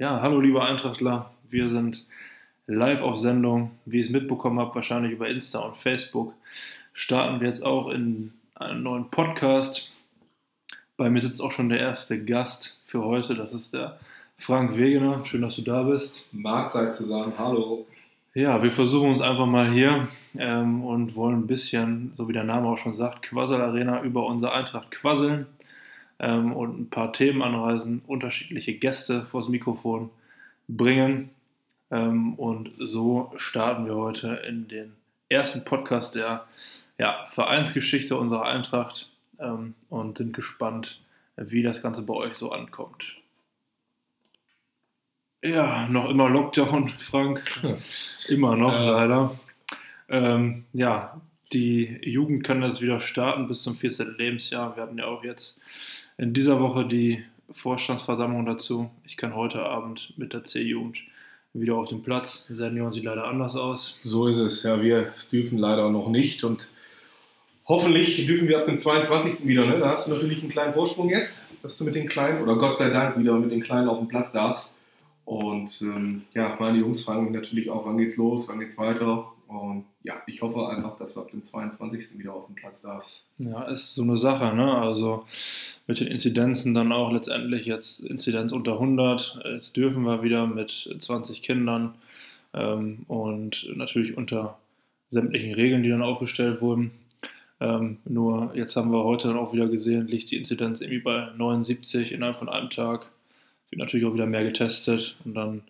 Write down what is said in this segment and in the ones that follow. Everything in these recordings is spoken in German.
Ja, hallo liebe Eintrachtler, wir sind live auf Sendung. Wie ihr es mitbekommen habt, wahrscheinlich über Insta und Facebook, starten wir jetzt auch in einen neuen Podcast. Bei mir sitzt auch schon der erste Gast für heute, das ist der Frank Wegener. Schön, dass du da bist. Mahlzeit zusammen, hallo. Ja, wir versuchen uns einfach mal hier ähm, und wollen ein bisschen, so wie der Name auch schon sagt, Quassel Arena über unsere Eintracht quasseln ähm, und ein paar Themen anreisen, unterschiedliche Gäste vors Mikrofon bringen. Ähm, und so starten wir heute in den ersten Podcast der ja, Vereinsgeschichte unserer Eintracht ähm, und sind gespannt, wie das Ganze bei euch so ankommt. Ja, noch immer Lockdown, Frank. immer noch, äh. leider. Ähm, ja, die Jugend kann das wieder starten bis zum 14. Lebensjahr. Wir hatten ja auch jetzt in dieser Woche die Vorstandsversammlung dazu. Ich kann heute Abend mit der C-Jugend wieder auf den Platz. Senior sieht leider anders aus. So ist es. Ja, wir dürfen leider noch nicht und hoffentlich dürfen wir ab dem 22. wieder. Ne? Da hast du natürlich einen kleinen Vorsprung jetzt, dass du mit den Kleinen oder Gott sei Dank wieder mit den Kleinen auf den Platz darfst. Und ähm, ja, meine Jungs fragen mich natürlich auch, wann geht's los, wann geht's weiter. Und ja, ich hoffe einfach, dass wir ab dem 22. wieder auf den Platz darfst. Ja, ist so eine Sache, ne? Also mit den Inzidenzen dann auch letztendlich jetzt Inzidenz unter 100. Jetzt dürfen wir wieder mit 20 Kindern ähm, und natürlich unter sämtlichen Regeln, die dann aufgestellt wurden. Ähm, nur jetzt haben wir heute dann auch wieder gesehen, liegt die Inzidenz irgendwie bei 79 innerhalb von einem Tag. Wird natürlich auch wieder mehr getestet und dann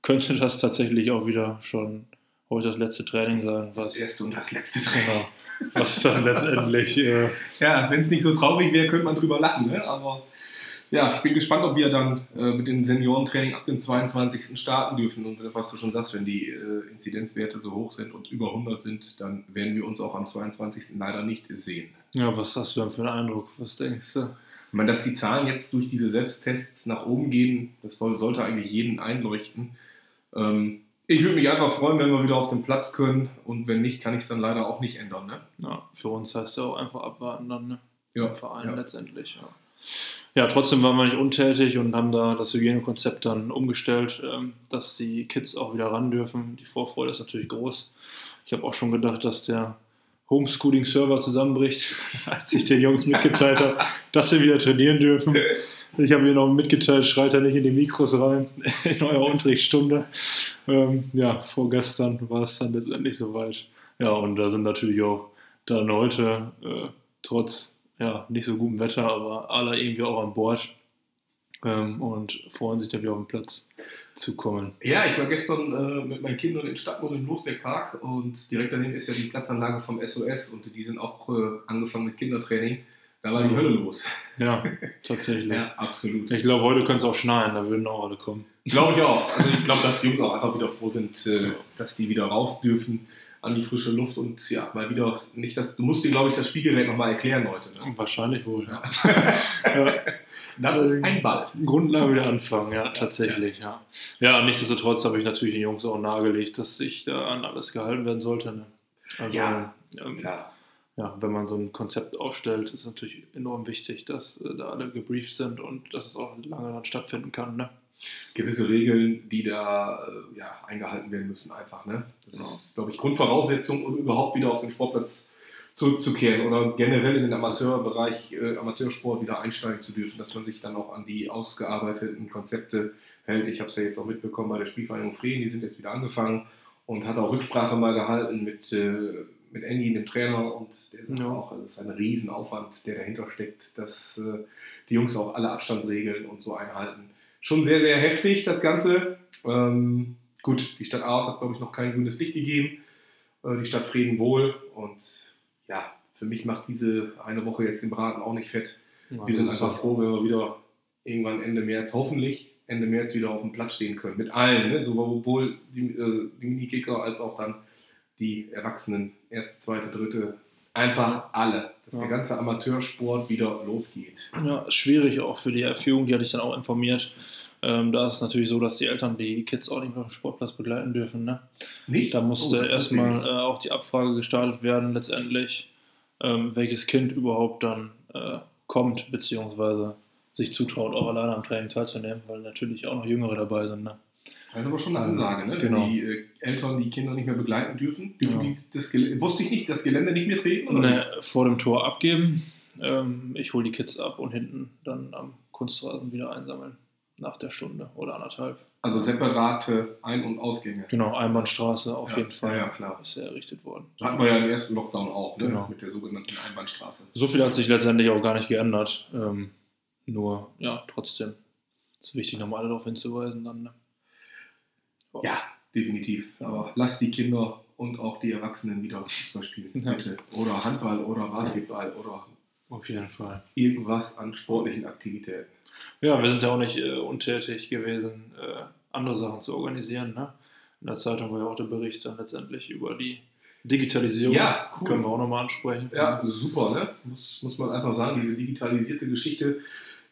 könnte das tatsächlich auch wieder schon heute das letzte Training sein. Was, das erste und das letzte Training. Genau, was dann letztendlich. Äh, ja, wenn es nicht so traurig wäre, könnte man drüber lachen. Ne? Aber ja, ich bin gespannt, ob wir dann äh, mit dem Seniorentraining ab dem 22. starten dürfen. Und was du schon sagst, wenn die äh, Inzidenzwerte so hoch sind und über 100 sind, dann werden wir uns auch am 22. leider nicht sehen. Ja, was hast du dann für einen Eindruck? Was denkst du? Ich meine, dass die Zahlen jetzt durch diese Selbsttests nach oben gehen, das sollte eigentlich jeden einleuchten. Ähm, ich würde mich einfach freuen, wenn wir wieder auf den Platz können und wenn nicht, kann ich es dann leider auch nicht ändern. Ne? Ja, für uns heißt ja auch einfach abwarten dann, ne? Ja. Im Verein ja. letztendlich, ja. Ja, trotzdem waren wir nicht untätig und haben da das Hygienekonzept dann umgestellt, ähm, dass die Kids auch wieder ran dürfen. Die Vorfreude ist natürlich groß. Ich habe auch schon gedacht, dass der Homeschooling-Server zusammenbricht, als ich den Jungs mitgeteilt habe, dass sie wieder trainieren dürfen. Ich habe mir noch mitgeteilt, schreit er nicht in die Mikros rein in eurer Unterrichtsstunde. Ähm, ja, vorgestern war es dann letztendlich soweit. Ja, und da sind natürlich auch dann heute, äh, trotz ja, nicht so gutem Wetter, aber alle irgendwie auch an Bord ähm, und freuen sich dann wieder auf den Platz zu kommen. Ja, ich war gestern äh, mit meinen Kindern in Stadtmond im Losberg und direkt daneben ist ja die Platzanlage vom SOS und die sind auch äh, angefangen mit Kindertraining. Da war die Hölle los. Ja, tatsächlich. ja, absolut. Ich glaube, heute könnte es auch schneien, da würden auch alle kommen. Glaube ich auch. Also ich glaube, dass die Jungs auch einfach wieder froh sind, äh, dass die wieder raus dürfen an die frische Luft und ja, mal wieder nicht das. Du musst dir, glaube ich, das Spielgerät nochmal erklären heute. Ne? Wahrscheinlich wohl, ja. ja. Das ist ein Ball. Grundlage wieder anfangen, ja, tatsächlich, ja. Ja, nichtsdestotrotz habe ich natürlich den Jungs auch nahegelegt, dass sich da an alles gehalten werden sollte. Ne? Also, ja, ähm, klar ja, wenn man so ein Konzept aufstellt, ist natürlich enorm wichtig, dass äh, da alle gebrieft sind und dass es auch lange dann stattfinden kann. Ne? Gewisse Regeln, die da äh, ja, eingehalten werden müssen, einfach. Ne? Das genau. ist, glaube ich, Grundvoraussetzung, um überhaupt wieder auf den Sportplatz zurückzukehren oder generell in den Amateurbereich, äh, Amateursport wieder einsteigen zu dürfen, dass man sich dann auch an die ausgearbeiteten Konzepte hält. Ich habe es ja jetzt auch mitbekommen bei der Spielvereinigung Frieden, die sind jetzt wieder angefangen und hat auch Rücksprache mal gehalten mit äh, mit Andy, dem Trainer, und der sagt ja. auch, also es ist ein Riesenaufwand, der dahinter steckt, dass äh, die Jungs auch alle Abstandsregeln und so einhalten. Schon sehr, sehr heftig, das Ganze. Ähm, gut, die Stadt Aarhus hat, glaube ich, noch kein grünes Licht gegeben. Äh, die Stadt Frieden wohl. Und ja, für mich macht diese eine Woche jetzt den Braten auch nicht fett. Ja, wir sind einfach froh, wenn wir wieder irgendwann Ende März, hoffentlich Ende März wieder auf dem Platz stehen können. Mit allen, ne? sowohl die, äh, die Minikicker als auch dann die Erwachsenen, erste, zweite, dritte, einfach alle, dass ja. der ganze Amateursport wieder losgeht. Ja, schwierig auch für die Erführung, die hatte ich dann auch informiert. Ähm, da ist es natürlich so, dass die Eltern die Kids auch nicht mehr auf dem Sportplatz begleiten dürfen. Ne? Nicht? Da musste oh, erstmal äh, auch die Abfrage gestartet werden, letztendlich, ähm, welches Kind überhaupt dann äh, kommt, beziehungsweise sich zutraut, auch alleine am Training teilzunehmen, weil natürlich auch noch Jüngere dabei sind. Ne? Das ist aber schon eine Ansage, ne? Genau. Wenn die äh, Eltern die Kinder nicht mehr begleiten dürfen, dürfen Ja. die das Gelände, wusste ich nicht, das Gelände nicht mehr treten? Oder? Ne, vor dem Tor abgeben. Ähm, ich hole die Kids ab und hinten dann am Kunstrasen wieder einsammeln. Nach der Stunde oder anderthalb. Also separate Ein- und Ausgänge. Genau, Einbahnstraße auf Ja, jeden Fall. ja, klar. Ist ja errichtet worden. Hatten wir ja im ersten Lockdown auch, ne? Genau. mit der sogenannten Einbahnstraße. So viel hat sich letztendlich auch gar nicht geändert. Ähm, nur, ja, trotzdem ist wichtig, nochmal alle darauf hinzuweisen. Dann, ne? Ja, definitiv. Aber lasst die Kinder und auch die Erwachsenen wieder Fußball spielen, bitte. Oder Handball oder Basketball oder Auf jeden Fall. irgendwas an sportlichen Aktivitäten. Ja, wir sind ja auch nicht äh, untätig gewesen, äh, andere Sachen zu organisieren. Ne? In der Zeitung war ja auch der Bericht dann letztendlich über die Digitalisierung. Ja, cool. Können wir auch nochmal ansprechen. Ja, super, ne? Muss, muss man einfach sagen, diese digitalisierte Geschichte.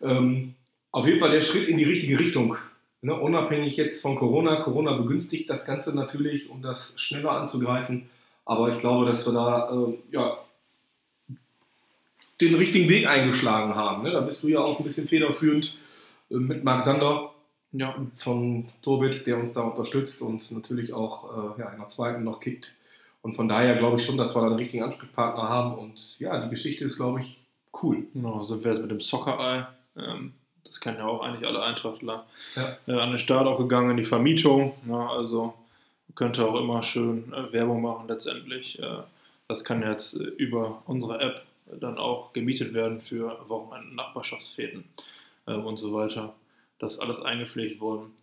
Ähm, auf jeden Fall der Schritt in die richtige Richtung. Ne? Unabhängig jetzt von Corona. Corona begünstigt das Ganze natürlich, um das schneller anzugreifen. Aber ich glaube, dass wir da äh, ja, den richtigen Weg eingeschlagen haben. Ne? Da bist du ja auch ein bisschen federführend äh, mit Marc Sander ja. von Tobit, der uns da unterstützt und natürlich auch äh, ja, in der zweiten noch kickt. Und von daher glaube ich schon, dass wir da einen richtigen Ansprechpartner haben. Und ja, die Geschichte ist, glaube ich, cool. Genau, sind wir jetzt mit dem Soccer-Eye. Ähm, das kennen ja auch eigentlich alle Eintrachtler. Ja. Äh, an den Start auch gegangen in die Vermietung. Ja, also könnte auch immer schön äh, Werbung machen letztendlich. Äh, das kann jetzt äh, über unsere App dann auch gemietet werden für Wochenenden, Nachbarschaftsfäden äh, und so weiter. Das ist alles eingepflegt worden.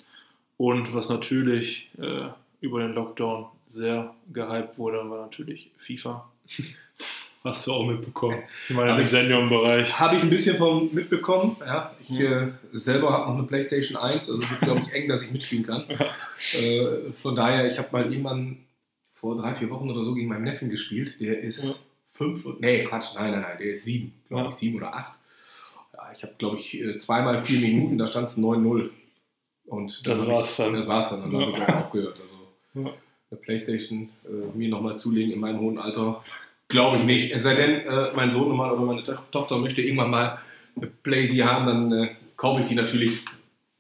Und was natürlich äh, über den Lockdown sehr gehypt wurde, war natürlich FIFA. Hast du auch mitbekommen? Ich meine, im ich- Senior-Bereich. Habe ich ein bisschen von mitbekommen. Ja, ich Mhm. äh, selber habe noch eine PlayStation 1, also wird, glaube ich, eng, dass ich mitspielen kann. äh, von daher, ich habe mal irgendwann vor drei, vier Wochen oder so gegen meinen Neffen gespielt. Der ist Ja. fünf und. Nee, Quatsch, nein, nein, nein, der ist sieben, glaube ich, sieben oder acht. Ich habe, glaube ich, äh, zweimal vier Minuten, da stand es 9-0. Und Das war's ich, dann. Das war's dann, dann Ja. habe ich auch aufgehört. Also eine Playstation äh, mir nochmal zulegen in meinem hohen Alter, glaube ich nicht. Es sei denn, äh, mein Sohn oder meine To- Tochter möchte irgendwann mal eine Playsee haben, dann äh, kaufe ich die natürlich.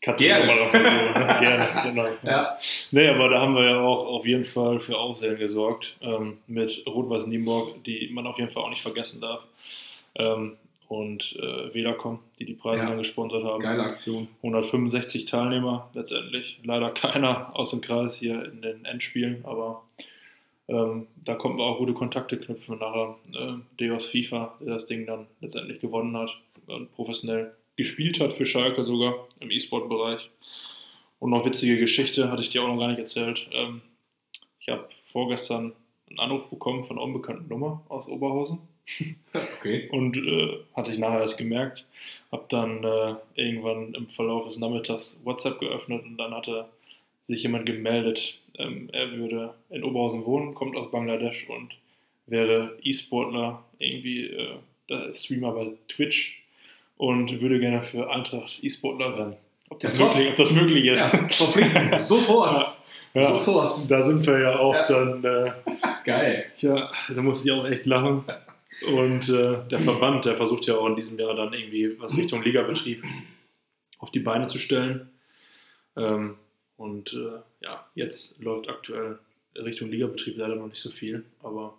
Kannst Gerne. mal versuchen, ne? Gerne, genau. Ja. Nee, aber da haben wir ja auch auf jeden Fall für Aufsehen gesorgt ähm, mit Rot-Weiß Nienburg, die man auf jeden Fall auch nicht vergessen darf. Ähm, und äh, Vedacom, die die Preise Ja. dann gesponsert haben. Geile Aktion. 165 Teilnehmer letztendlich. Leider keiner aus dem Kreis hier in den Endspielen, aber ähm, da konnten wir auch gute Kontakte knüpfen. Nachher äh, Deos FIFA, der das Ding dann letztendlich gewonnen hat und professionell gespielt hat für Schalke sogar im E-Sport-Bereich. Und noch witzige Geschichte, hatte ich dir auch noch gar nicht erzählt. Ähm, ich habe vorgestern einen Anruf bekommen von einer unbekannten Nummer aus Oberhausen. Okay. Und äh, hatte ich nachher erst gemerkt. Habe dann äh, irgendwann im Verlauf des Nachmittags WhatsApp geöffnet und dann hatte sich jemand gemeldet, ähm, er würde in Oberhausen wohnen, kommt aus Bangladesch und wäre E-Sportler, irgendwie äh, Streamer bei Twitch und würde gerne für Eintracht E-Sportler werden. Ob das, Ja, möglich, ob das möglich ist. Ja, verpflichtend. Sofort. Ja, Sofort. da sind wir ja auch Ja. dann. Äh, Geil. ja, da musste ich auch echt lachen. Und äh, der Verband, der versucht ja auch in diesem Jahr dann irgendwie was Richtung Ligabetrieb auf die Beine zu stellen. Ähm, und äh, ja, jetzt läuft aktuell Richtung Ligabetrieb leider noch nicht so viel, aber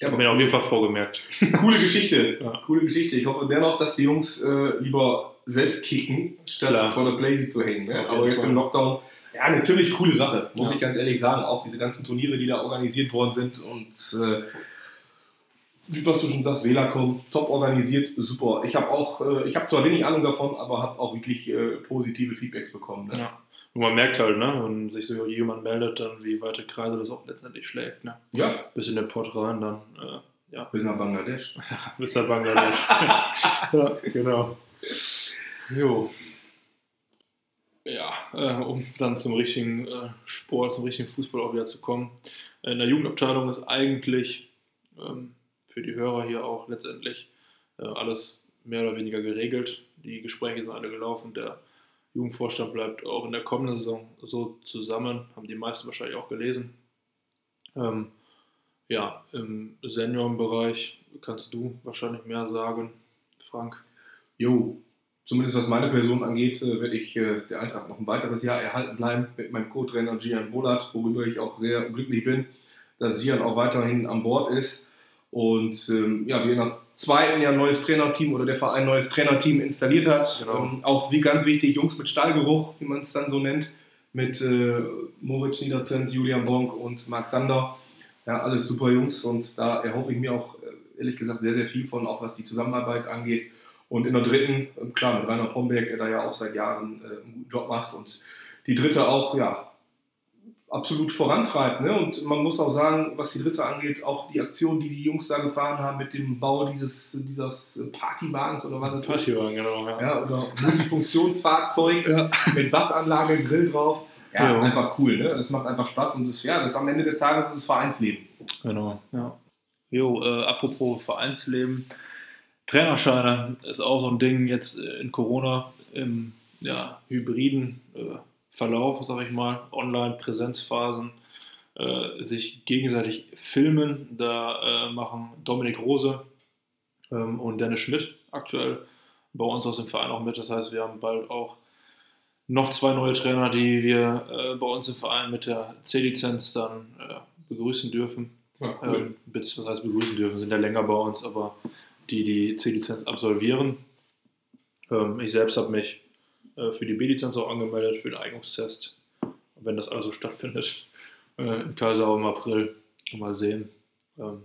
ich habe mir auf jeden Fall vorgemerkt. Coole Geschichte. Ja. Coole Geschichte. Ich hoffe dennoch, dass die Jungs äh, lieber selbst kicken, statt Klar. vor der Playsee zu hängen. Ne? Aber jetzt Fall. im Lockdown, ja, eine ziemlich coole Sache, muss Ja. ich ganz ehrlich sagen. Auch diese ganzen Turniere, die da organisiert worden sind und äh, wie was du schon sagst, Velacom, top organisiert, super. Ich habe auch, äh, ich habe zwar wenig Ahnung davon, aber habe auch wirklich äh, positive Feedbacks bekommen. Ne? Ja. Und man merkt halt, ne, wenn sich so jemand meldet, dann wie weite Kreise das auch letztendlich schlägt. Ne? ja, Bis in den Pott rein, dann äh, ja, bis nach Bangladesch. bis nach Bangladesch. ja, genau. Jo. Ja, äh, um dann zum richtigen äh, Sport, zum richtigen Fußball auch wieder zu kommen. In der Jugendabteilung ist eigentlich ähm, für die Hörer hier auch letztendlich äh, alles mehr oder weniger geregelt. Die Gespräche sind alle gelaufen. Der Jugendvorstand bleibt auch in der kommenden Saison so zusammen, haben die meisten wahrscheinlich auch gelesen. Ähm, ja, im Seniorenbereich kannst du wahrscheinlich mehr sagen, Frank. Jo, zumindest was meine Person angeht, äh, werde ich äh, der Eintracht noch ein weiteres Jahr erhalten bleiben mit meinem Co-Trainer Gian Bolat, worüber ich auch sehr glücklich bin, dass Gian auch weiterhin an Bord ist. Und ähm, ja, wir nach zweiten Jahr ein neues Trainerteam oder der Verein ein neues Trainerteam installiert hat. Genau. Ähm, auch wie ganz wichtig, Jungs mit Stallgeruch, wie man es dann so nennt, mit äh, Moritz Niedertens, Julian Bonk und Marc Sander. Ja, alles super Jungs und da erhoffe ich mir auch äh, ehrlich gesagt sehr, sehr viel von, auch was die Zusammenarbeit angeht. Und in der dritten, äh, klar, mit Rainer Pomberg, der da ja auch seit Jahren äh, einen guten Job macht und die dritte auch, ja, absolut vorantreibt. Ne? Und man muss auch sagen, was die dritte angeht, auch die Aktion, die die Jungs da gefahren haben mit dem Bau dieses, dieses Partywagens oder was es ist. Partywagen, genau. Ja. Ja, oder Multifunktionsfahrzeug Ja. mit Bassanlage, Grill drauf. Ja, Ja. einfach cool. Ne? Das macht einfach Spaß und das, ja, das ist am Ende des Tages das Vereinsleben. Genau, ja. Jo, äh, apropos Vereinsleben, Trainerscheine ist auch so ein Ding jetzt äh, in Corona im ja, hybriden äh, Verlauf, sag ich mal, Online-Präsenzphasen, äh, sich gegenseitig filmen. Da äh, machen Dominik Rose ähm, und Dennis Schmidt aktuell bei uns aus dem Verein auch mit. Das heißt, wir haben bald auch noch zwei neue Trainer, die wir äh, bei uns im Verein mit der C-Lizenz dann äh, begrüßen dürfen. Ja, Ähm, bis- was heißt begrüßen dürfen, sind ja länger bei uns, aber die die C-Lizenz absolvieren. Ähm, ich selbst habe mich für die B-Lizenz auch angemeldet, für den Eignungstest. Wenn das alles so stattfindet, äh, in Kaisau im April. Mal sehen. Ähm,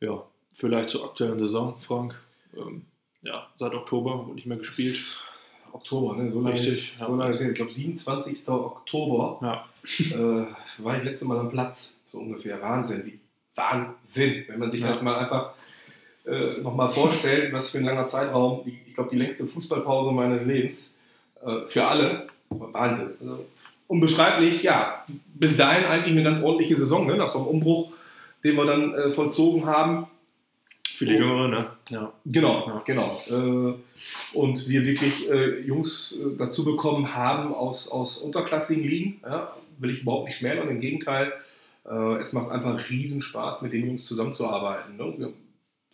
ja, vielleicht zur aktuellen Saison, Frank. Ähm, ja, seit Oktober wurde nicht mehr gespielt. Oktober, ne? so lange Richtig, ist- ja. So lange ist ich glaube, 27. Oktober Ja, äh, war ich letzte Mal am Platz. So ungefähr. Wahnsinn. Wie Wahnsinn. Wenn man sich Ja. das mal einfach äh, nochmal vorstellt, was für ein langer Zeitraum. Ich glaube, die längste Fußballpause meines Lebens. Äh, für alle. Wahnsinn. Also, unbeschreiblich, ja. Bis dahin eigentlich eine ganz ordentliche Saison, ne? nach so einem Umbruch, den wir dann äh, vollzogen haben. für die Jüngere, ne? Ja. Genau, Ja. genau. Äh, und wir wirklich äh, Jungs äh, dazu bekommen haben aus, aus unterklassigen Ligen. Ja, will ich überhaupt nicht schmälern, im Gegenteil. Es macht einfach riesen Spaß, mit den Jungs zusammenzuarbeiten. Ne?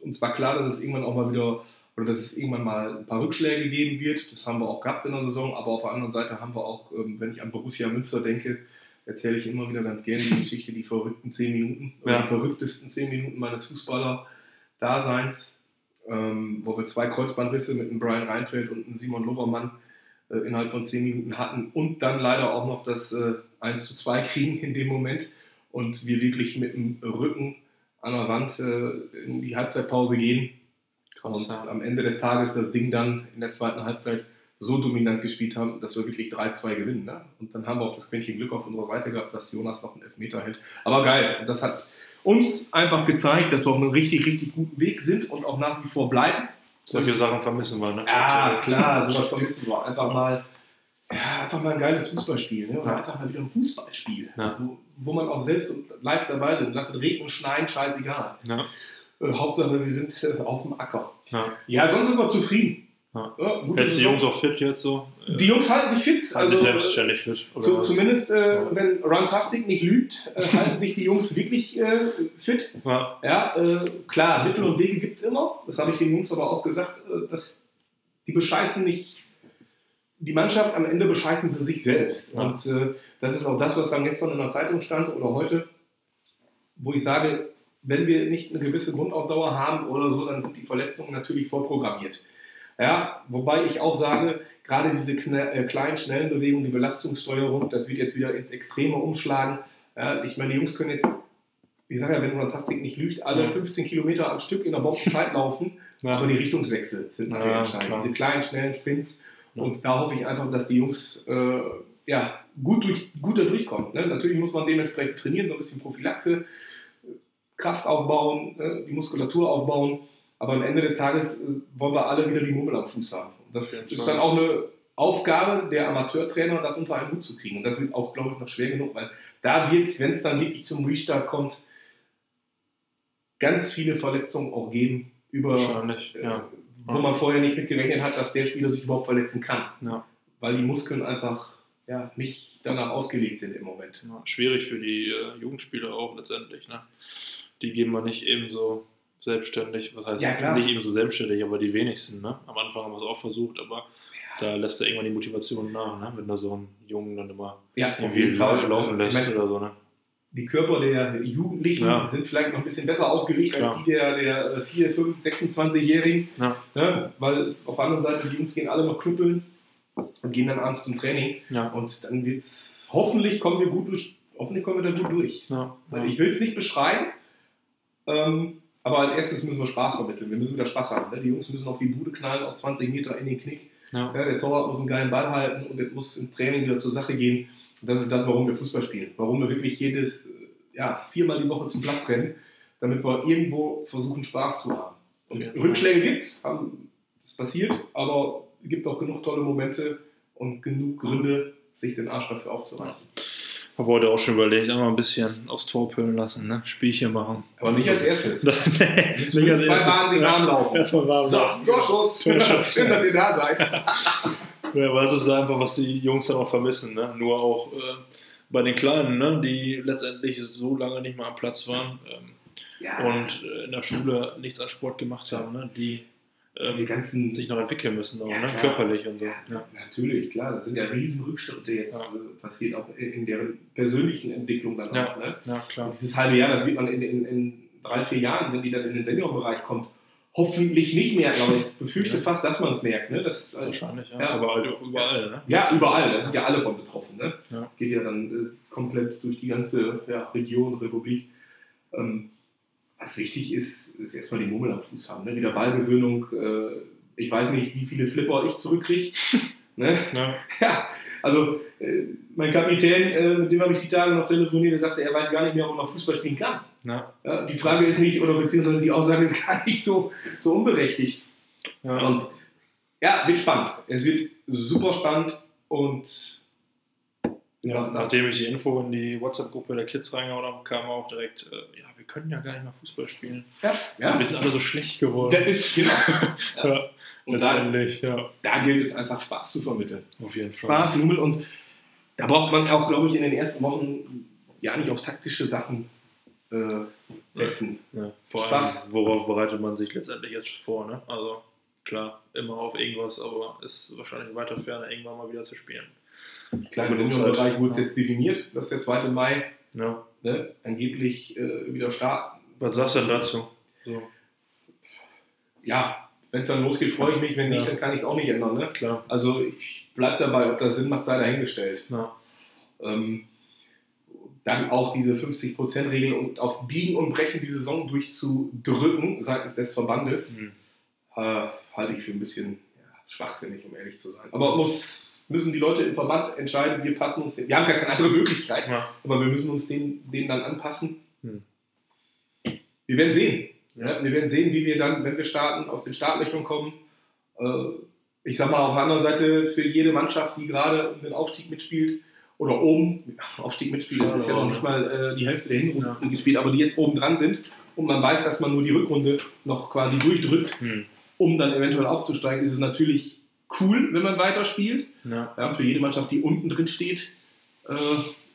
Uns war klar, dass es irgendwann auch mal wieder oder dass es irgendwann mal ein paar Rückschläge geben wird. Das haben wir auch gehabt in der Saison, aber auf der anderen Seite haben wir auch, ähm, wenn ich an Borussia Münster denke, erzähle ich immer wieder ganz gerne die Geschichte, die verrückten zehn Minuten, oder Ja. die verrücktesten zehn Minuten meines Fußballer-Daseins, ähm, wo wir zwei Kreuzbandrisse mit einem Brian Reinfeldt und einem Simon Lovermann äh, innerhalb von zehn Minuten hatten und dann leider auch noch das äh, 1 zu 2 kriegen in dem Moment und wir wirklich mit dem Rücken an der Wand äh, in die Halbzeitpause gehen Krass, und ja. am Ende des Tages das Ding dann in der zweiten Halbzeit so dominant gespielt haben, dass wir wirklich 3-2 gewinnen. Ne? Und dann haben wir auch das Quäntchen Glück auf unserer Seite gehabt, dass Jonas noch einen Elfmeter hält. Aber geil, das hat uns einfach gezeigt, dass wir auf einem richtig, richtig guten Weg sind und auch nach wie vor bleiben. Solche Sachen vermissen wir, ne? Ja, klar, sowas vermissen wir. Einfach mal, ja, einfach mal ein geiles Fußballspiel. Ne? Oder Ja. einfach mal wieder ein Fußballspiel, wo, wo man auch selbst live dabei sind. Lass es regnen, schneien, scheißegal. Ja, Äh, Hauptsache, wir sind äh, auf dem Acker. ja. Ja, sonst sind wir zufrieden. Ja. gute Jetzt die. Jungs auch fit jetzt so? Äh, Die Jungs halten sich fit. halten sich Also, selbstständig fit. äh, Oder? zumindest, äh, Ja. wenn Runtastic nicht lügt, äh, halten sich die Jungs wirklich äh, fit. ja, Ja, äh, klar, Mittel und Wege gibt es immer. Das habe ich den Jungs aber auch gesagt, äh, dass die bescheißen nicht die Mannschaft, am Ende bescheißen sie sich selbst. Ja. Und äh, das ist auch das, was dann gestern in der Zeitung stand oder heute, wo ich sage, wenn wir nicht eine gewisse Grundausdauer haben oder so, dann sind die Verletzungen natürlich vorprogrammiert. Ja, wobei ich auch sage, gerade diese äh, kleinen, schnellen Bewegungen, die Belastungssteuerung, das wird jetzt wieder ins Extreme umschlagen. Ja, ich meine, die Jungs können jetzt, ich sage ja, wenn Fantastik nicht lügt, alle Ja. 15 Kilometer am Stück in der Bombenzeit laufen, ja. aber die Richtungswechsel sind nachher Ja, entscheidend. klar. Diese kleinen, schnellen Sprints. Und da hoffe ich einfach, dass die Jungs äh, ja, gut, durch, gut da durchkommen. Ne? Natürlich muss man dementsprechend trainieren, so ein bisschen Prophylaxe, Kraft aufbauen, ne? die Muskulatur aufbauen. Aber am Ende des Tages äh, wollen wir alle wieder die Mummel am Fuß haben. Das jeden ist dann auch eine Aufgabe der Amateurtrainer, das unter einen Hut zu kriegen. Und das wird auch, glaube ich, noch schwer genug, weil da wird es, wenn es dann wirklich zum Restart kommt, ganz viele Verletzungen auch geben über äh, ja. wo man vorher nicht mit gerechnet hat, dass der Spieler sich überhaupt verletzen kann, ja. weil die Muskeln einfach ja, nicht danach ausgelegt sind im Moment. Ja, schwierig für die äh, Jugendspieler auch letztendlich. Ne? Die gehen wir nicht eben so selbstständig, was heißt Ja, nicht eben so selbstständig, aber die wenigsten. Ne? Am Anfang haben wir es auch versucht, aber da lässt er irgendwann die Motivation nach, ne? wenn du so einen Jungen dann immer Ja, irgendwie jeden Fall. laufen lässt meine, oder so. Ne? die Körper der Jugendlichen Ja. sind vielleicht noch ein bisschen besser ausgerichtet Klar. als die der, der 4, 5, 26-Jährigen. Ja. Ne? Weil auf der anderen Seite, die Jungs gehen alle noch knüppeln und gehen dann abends zum Training. Ja. Und dann wird's, hoffentlich kommen wir gut durch, hoffentlich kommen wir da gut durch. Weil Ich will es nicht beschreiben, ähm, aber als erstes müssen wir Spaß vermitteln. Wir müssen wieder Spaß haben. Ne? Die Jungs müssen auf die Bude knallen, aus 20 Meter in den Knick. Ja. Ja, der Torwart muss einen geilen Ball halten und es muss im Training wieder zur Sache gehen. Das ist das, warum wir Fußball spielen. Warum wir wirklich jedes, ja, viermal die Woche zum Platz rennen, damit wir irgendwo versuchen, Spaß zu haben. Und Ja. Rückschläge gibt es, passiert, aber es gibt auch genug tolle Momente und genug Gründe, sich den Arsch dafür aufzureißen. Habe heute auch schon überlegt, einmal ein bisschen aufs Tor pölen lassen, ne? Spielchen machen. Aber nicht als erstes. nee, Jetzt müssen zwei Bahnen sich warm laufen. Erstmal warm. So, Torschuss. Torschuss. Schön, dass ihr da seid. Ja, aber es ist einfach, was die Jungs dann auch vermissen. Ne? Nur auch äh, bei den Kleinen, ne? die letztendlich so lange nicht mehr am Platz waren ähm, Ja, und äh, in der Schule nichts an Sport gemacht haben, ne? die ähm, ganzen sich noch entwickeln müssen, auch, Ja, ne? körperlich und so. Ja, Ja. Natürlich, klar, das sind ja riesen Rückschritte jetzt äh, passiert, auch in, deren persönlichen Entwicklung dann auch. Ne? ja, klar. Und dieses halbe Jahr, das wird man in, in, in drei, vier Jahren, wenn die dann in den Seniorbereich kommt, hoffentlich nicht merken, aber ich befürchte fast, dass man es merkt. Ne? Das, äh, Wahrscheinlich, ja. Aber halt auch überall, ne? ja, überall, da sind ja alle von betroffen. Ne? Das geht ja dann äh, komplett durch die ganze Region, Republik. Ähm, was wichtig ist, ist erstmal die Mummel am Fuß haben. Ne? Wieder Ballgewöhnung. Äh, ich weiß nicht, wie viele Flipper ich zurückkriege. ne? Ja. Ja, also äh, mein Kapitän, äh, mit dem habe ich die Tage noch telefoniert, der sagte, er weiß gar nicht mehr, ob er noch Fußball spielen kann. Ja. Ja, die Frage ist nicht, oder beziehungsweise die Aussage ist gar nicht so, so unberechtigt. Ja. Und ja, wird spannend. Es wird super spannend und Ja, nachdem ich die Info in die WhatsApp-Gruppe der Kids reingehauen habe, kam auch direkt, äh, ja, wir können ja gar nicht mehr Fußball spielen. ja, ja. Wir sind alle so schlecht geworden. Das ist, genau. ja, Und da, ja, da gilt es einfach Spaß zu vermitteln. auf jeden Fall. Spaß, Mummel und da braucht man auch, glaube ich, in den ersten Wochen ja nicht auf taktische Sachen äh, setzen. Ja, vor Spaß. allem, worauf bereitet man sich letztendlich jetzt vor, ne? Also, klar, immer auf irgendwas, aber ist wahrscheinlich weiter ferne, irgendwann mal wieder zu spielen. Klar, im Zeit. wurde es jetzt definiert, dass der 2. Mai Ja. ne, angeblich äh, wieder starten. Was sagst du denn dazu? So, Ja, wenn es dann losgeht, freue ich mich. Wenn nicht, Ja. dann kann ich es auch nicht ändern. Ne? klar. Also ich bleibe dabei, ob das Sinn macht, sei dahingestellt. Ja. Ähm, dann auch diese 50%-Regel und auf Biegen und Brechen die Saison durchzudrücken seitens des Verbandes, Hm. Äh, halte ich für ein bisschen ja, schwachsinnig, um ehrlich zu sein. Aber muss, müssen die Leute im Verband entscheiden, wir passen uns, wir haben gar keine andere Möglichkeit, Ja. aber wir müssen uns denen, denen dann anpassen. Hm. Wir werden sehen. Ja, wir werden sehen, wie wir dann, wenn wir starten, aus den Startlöchern kommen. Äh, ich sag mal, auf der anderen Seite für jede Mannschaft, die gerade um den Aufstieg mitspielt oder oben, Aufstieg mitspielt, das ist ja noch nicht mal äh, die Hälfte der Hinrunde Ja. gespielt, aber die jetzt oben dran sind und man weiß, dass man nur die Rückrunde noch quasi durchdrückt, Hm. Um dann eventuell aufzusteigen, ist es natürlich cool, wenn man weiterspielt. Ja. Ja, für jede Mannschaft, die unten drin steht, äh,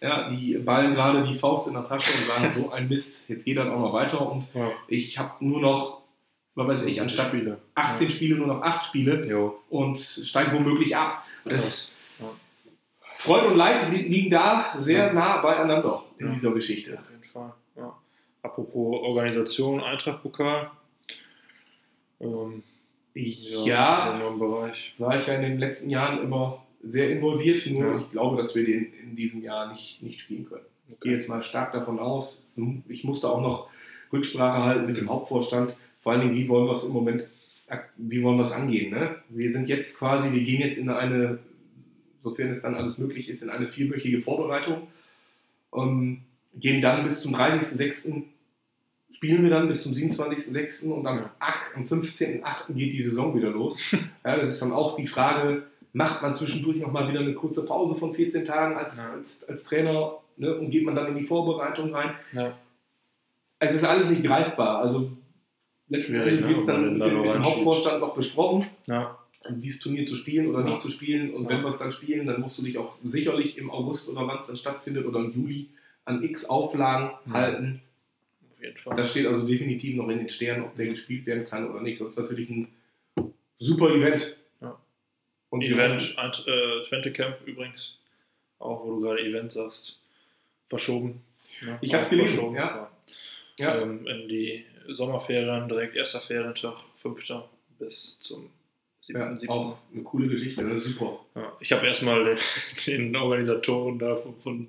ja, die ballen gerade die Faust in der Tasche und sagen, so ein Mist, jetzt geht dann auch noch weiter und ja. ich habe nur noch, was weiß ich, anstatt Spiele. 18 Spiele nur noch 8 Spiele Jo. und steigt womöglich ab. Das Ja. Freude und Leid li liegen da sehr Ja. nah beieinander in Ja. dieser Geschichte. Auf jeden Fall. Ja. Apropos Organisation, Eintracht-Pokal. Ähm, Ja, Bereich. war ich ja in den letzten Jahren immer sehr involviert, nur Ja. ich glaube, dass wir den in diesem Jahr nicht, nicht spielen können. Ich gehe jetzt mal stark davon aus. Ich musste auch noch Rücksprache halten mit dem Hauptvorstand. Vor allen Dingen, wie wollen wir es im Moment, wie wollen wir es angehen? Ne? Wir sind jetzt quasi, wir gehen jetzt in eine, sofern es dann alles möglich ist, in eine vierwöchige Vorbereitung. Ähm, gehen dann bis zum 30.06. spielen wir dann bis zum 27.06. und am, 8, am 15.08. geht die Saison wieder los. Ja, das ist dann auch die Frage, macht man zwischendurch nochmal wieder eine kurze Pause von 14 Tagen als, Ja. als, als Trainer ne, und geht man dann in die Vorbereitung rein? Ja. Es ist alles nicht greifbar. Also letzten Schwierig, Endes ne, wird es dann mit dem. Hauptvorstand noch besprochen, Ja. dieses Turnier zu spielen oder Ja. nicht zu spielen. Und Ja. wenn wir es dann spielen, dann musst du dich auch sicherlich im August oder wann es dann stattfindet oder im Juli an x Auflagen Ja. halten. Jeden Fall. Das steht also definitiv noch in den Sternen, ob der gespielt werden kann oder nicht. Sonst natürlich ein super Event. Ja. Und Event, äh, Twente Camp übrigens, auch wo du gerade Event sagst, verschoben. ne? Ich hab's Auch gelesen, verschoben, ja. Ja. Ähm, in die Sommerferien, direkt erster Ferientag, 5. bis zum 7. Ja, 7. auch eine coole Geschichte, ne? super. Ja, ich habe erstmal den, den Organisatoren da von, von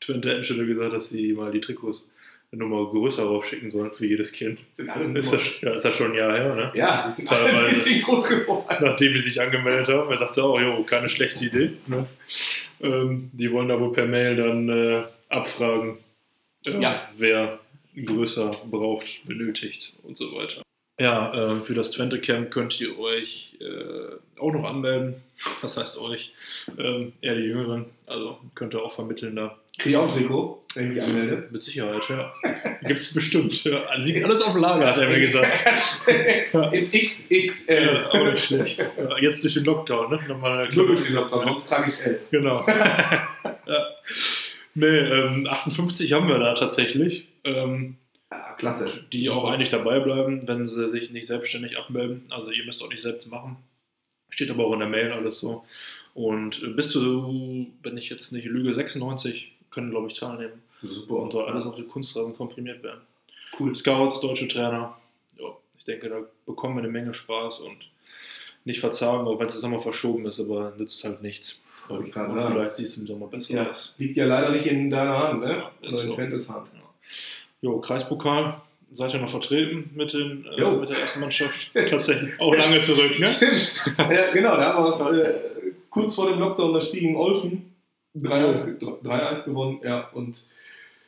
Twente Endstelle gesagt, dass sie mal die Trikots eine Nummer größer raufschicken sollen für jedes Kind. Sind alle Ist das, ja, ist das schon ein Jahr her, ne? ja, die sind alle ein Teilweise. bisschen groß geworden. Nachdem die sich angemeldet haben. Er sagte auch, jo, keine schlechte Idee. Ne? Ähm, die wollen da wohl per Mail dann äh, abfragen, äh, Ja. wer größer braucht, benötigt und so weiter. Ja, äh, für das Twente Camp könnt ihr euch äh, auch noch anmelden. Was heißt euch? Ähm, eher die Jüngeren. Also könnt ihr auch vermitteln da. Krieg ich auch ein Trikot, wenn ich mich anmelde. Mit Sicherheit, ja. Gibt es bestimmt. Ja. Also liegt alles auf Lager, hat er mir gesagt. In XXL. Ja, auch nicht schlecht. Jetzt durch den Lockdown, ne? Nochmal Glücklich, sonst trage ich L. Genau. ja. Nee, ähm, 58 haben wir da tatsächlich, ähm, Ja, klasse. die auch eigentlich dabei bleiben, wenn sie sich nicht selbstständig abmelden. Also ihr müsst auch nicht selbst machen. Steht aber auch in der Mail alles so. Und äh, bis zu, wenn ich jetzt nicht lüge, 96 können, glaube ich, teilnehmen. Super. Und soll alles auf die Kunstrasen komprimiert werden. Cool. Scouts, deutsche Trainer. Ja, ich denke, da bekommen wir eine Menge Spaß und nicht verzagen, auch wenn es jetzt nochmal verschoben ist, aber nützt halt nichts. Ich Und sagen. Vielleicht siehst du im Sommer besser Ja, aus. liegt ja leider nicht in deiner Hand, ne? Ja, Oder in so. Hand. Ja. Jo, Kreispokal. Seid ihr noch vertreten mit, den, äh, mit der ersten Mannschaft? Tatsächlich auch lange zurück, ne? Stimmt. ja, genau, da haben wir es äh, kurz vor dem Lockdown das Spiel gegen Olfen 3-1 ge- 3-1 gewonnen, ja, und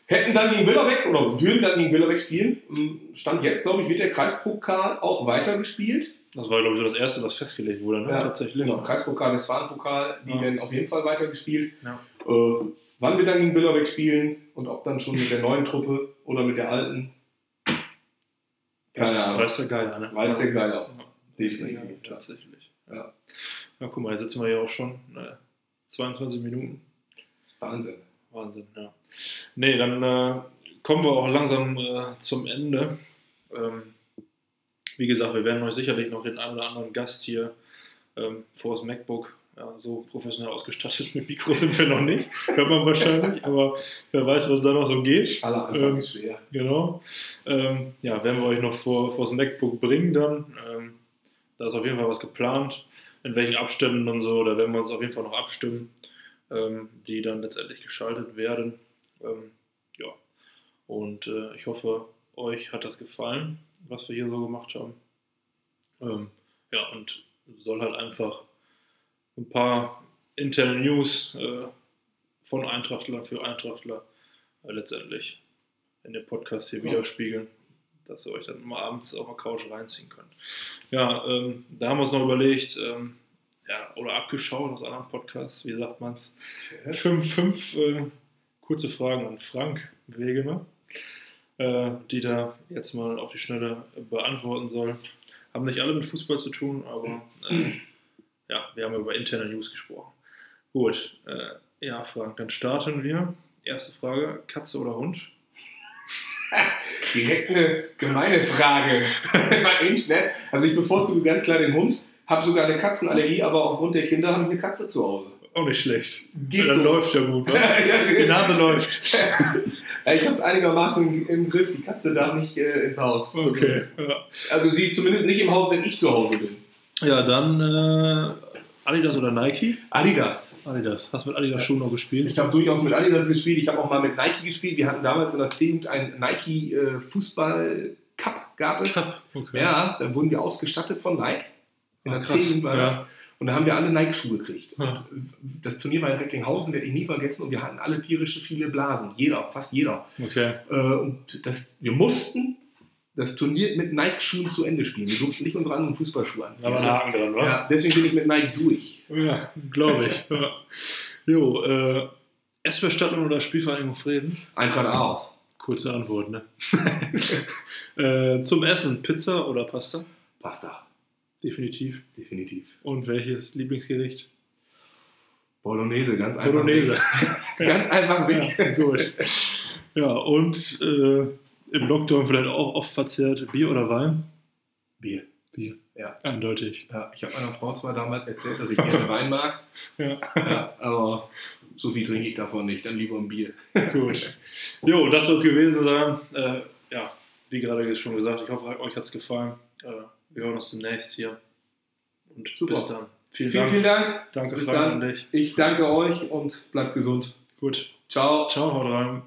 hätten dann gegen Billerbeck oder würden dann gegen Billerbeck spielen. Ähm, Stand jetzt, glaube ich, wird der Kreispokal auch weitergespielt. Das war, glaube ich, so das erste, was festgelegt wurde, ne? Ja, Tatsächlich. Genau, Kreispokal, Westfalenpokal, die Ja. werden auf jeden Fall weitergespielt. Ja. Äh, wann wir dann gegen Billerbeck spielen und ob dann schon mit der neuen Truppe oder mit der alten, Weiß, keine Ahnung. weiß der Geier, ne? weiß der Geier. Ja, weiß Definitiv, ja. tatsächlich. Ja. Na, guck mal, jetzt sitzen wir ja auch schon ne, 22 Minuten. Wahnsinn. Wahnsinn, ja. Nee, dann äh, kommen wir auch langsam äh, zum Ende. Ähm, wie gesagt, wir werden euch sicherlich noch den einen oder anderen Gast hier ähm, vor das MacBook. Ja, so professionell ausgestattet mit Mikro sind wir noch nicht, hört man wahrscheinlich, aber wer weiß, was da noch so geht. Aller Anfang Ähm, ist schwer. Genau. Ähm, ja, werden wir euch noch vor, vor das MacBook bringen dann. Ähm, da ist auf jeden Fall was geplant. In welchen Abständen und so, da werden wir uns auf jeden Fall noch abstimmen, ähm, die dann letztendlich geschaltet werden. Ähm, ja. Und äh, ich hoffe, euch hat das gefallen, was wir hier so gemacht haben. Ähm, ja, und soll halt einfach ein paar interne News äh, von Eintrachtler für Eintrachtler äh, letztendlich in den Podcast hier Ja. widerspiegeln, dass ihr euch dann mal abends auf der Couch reinziehen könnt. Ja, ähm, da haben wir uns noch überlegt, ähm, ja, oder abgeschaut aus anderen Podcasts, wie sagt man es? Fünf, fünf äh, kurze Fragen an Frank Wegener, äh, die da jetzt mal auf die Schnelle beantworten soll. Haben nicht alle mit Fußball zu tun, aber äh, ja, wir haben über interne News gesprochen. Gut, äh, ja, Frank, dann starten wir. Erste Frage: Katze oder Hund? Direkt eine gemeine Frage. Mal eben schnell. Also ich bevorzuge ganz klar den Hund, habe sogar eine Katzenallergie, aber aufgrund der Kinder habe ich eine Katze zu Hause. Auch nicht schlecht. Geht dann so. läuft ja gut, was? Ja, Die Nase läuft. Ja, ich habe es einigermaßen im Griff. Die Katze darf nicht äh, ins Haus. Okay. Ja, Also sie ist zumindest nicht im Haus, wenn ich zu Hause bin. ja dann äh, Adidas oder Nike? Adidas. Adidas. Hast du mit Adidas Schuhen noch gespielt? Ich habe durchaus mit Adidas gespielt. Ich habe auch mal mit Nike gespielt. Wir hatten damals in der 10 ein Nike äh, Fußball Cup gab es. Okay. Ja, da wurden wir ausgestattet von Nike. In der Ah, krass. 10 war das. Ja. Und da haben wir alle Nike-Schuhe gekriegt. Ja. Und das Turnier war in Recklinghausen, werde ich nie vergessen. Und wir hatten alle tierische viele Blasen. Jeder, fast jeder. Okay. Äh, und das, wir mussten das Turnier mit Nike-Schuhen zu Ende spielen. Wir durften nicht unsere anderen Fußballschuhe anziehen. Da war ein Haken dran, wa? ja, deswegen bin ich mit Nike durch. Ja, glaube ich. Ja. Jo, äh, SV Stadtland oder Spielvereinigung Frieden? Eintracht aus. Kurze Antwort, ne? äh, zum Essen, Pizza oder Pasta? Pasta. Definitiv. Definitiv. Und welches Lieblingsgericht? Bolognese, ganz einfach. Bolognese. Ganz einfach weg. Ja, gut. Ja, und äh, im Lockdown vielleicht auch oft verzehrt Bier oder Wein? Bier. Bier. Ja. Eindeutig. Ja, ich habe meiner Frau zwar damals erzählt, dass ich gerne Wein mag, Ja. ja, aber so viel trinke ich davon nicht, dann lieber ein Bier. Gut. Jo, das soll es gewesen sein. Äh, ja, wie gerade schon gesagt, ich hoffe, euch hat es gefallen. Äh, wir hören uns demnächst hier. Und Super. bis dann. Vielen, Vielen, Dank. vielen Dank. Danke, Bis Frank dann. an dich. Ich danke euch und bleibt gesund. Gut. Ciao. Ciao, haut rein.